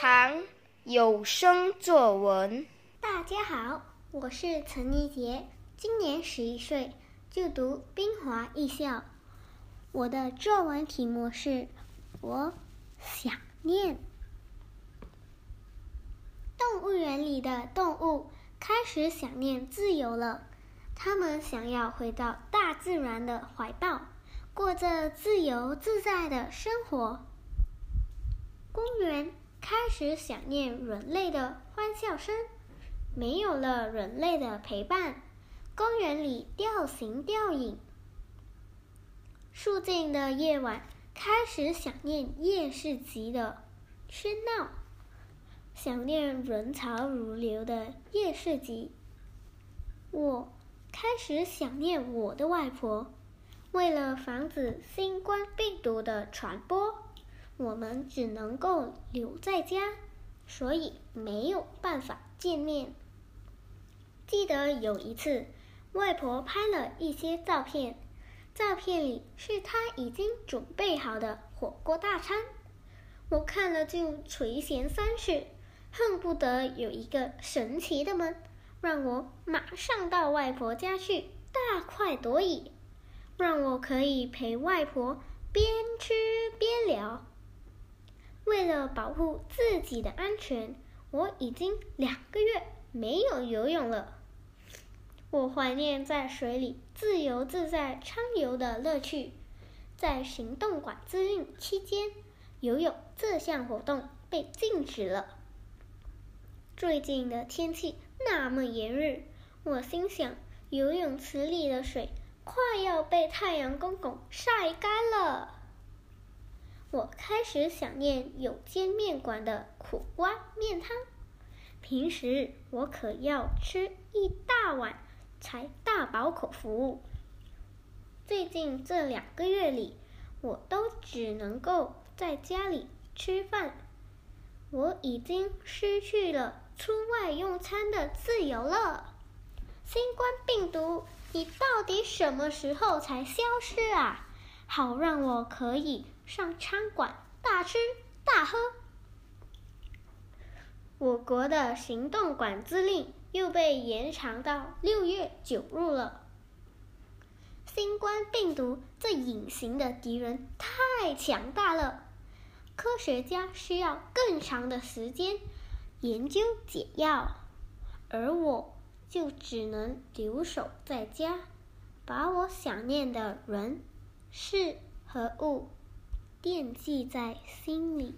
唐有声作文。大家好，我是陈一杰，今年十一岁，就读滨华艺校。我的作文题目是《我想念》。动物园里的动物开始想念自由了，它们想要回到大自然的怀抱，过着自由自在的生活。公园开始想念人类的欢笑声，没有了人类的陪伴，公园里吊形吊影。肃静的夜晚开始想念夜市集的喧闹，想念人潮如流的夜市集。我开始想念我的外婆，为了防止新冠病毒的传播。我们只能够留在家，所以没有办法见面。记得有一次，外婆拍了一些照片，照片里是她已经准备好的火锅大餐，我看了就垂涎三尺，恨不得有一个神奇的门，让我马上到外婆家去大快朵颐，让我可以陪外婆边吃边聊。为了保护自己的安全，我已经两个月没有游泳了。我怀念在水里自由自在畅游的乐趣。在行动管制令期间，游泳这项活动被禁止了。最近的天气那么炎热，我心想，游泳池里的水快要被太阳公公晒干了。我开始想念有间面馆的苦瓜面汤。平时我可要吃一大碗才大饱口福。最近这两个月里，我都只能够在家里吃饭。我已经失去了出外用餐的自由了。新冠病毒，你到底什么时候才消失啊？好让我可以。上餐馆大吃大喝，我国的行动管制令又被延长到六月九日了。新冠病毒这隐形的敌人太强大了，科学家需要更长的时间研究解药，而我就只能留守在家，把我想念的人、事和物。惦记在心里。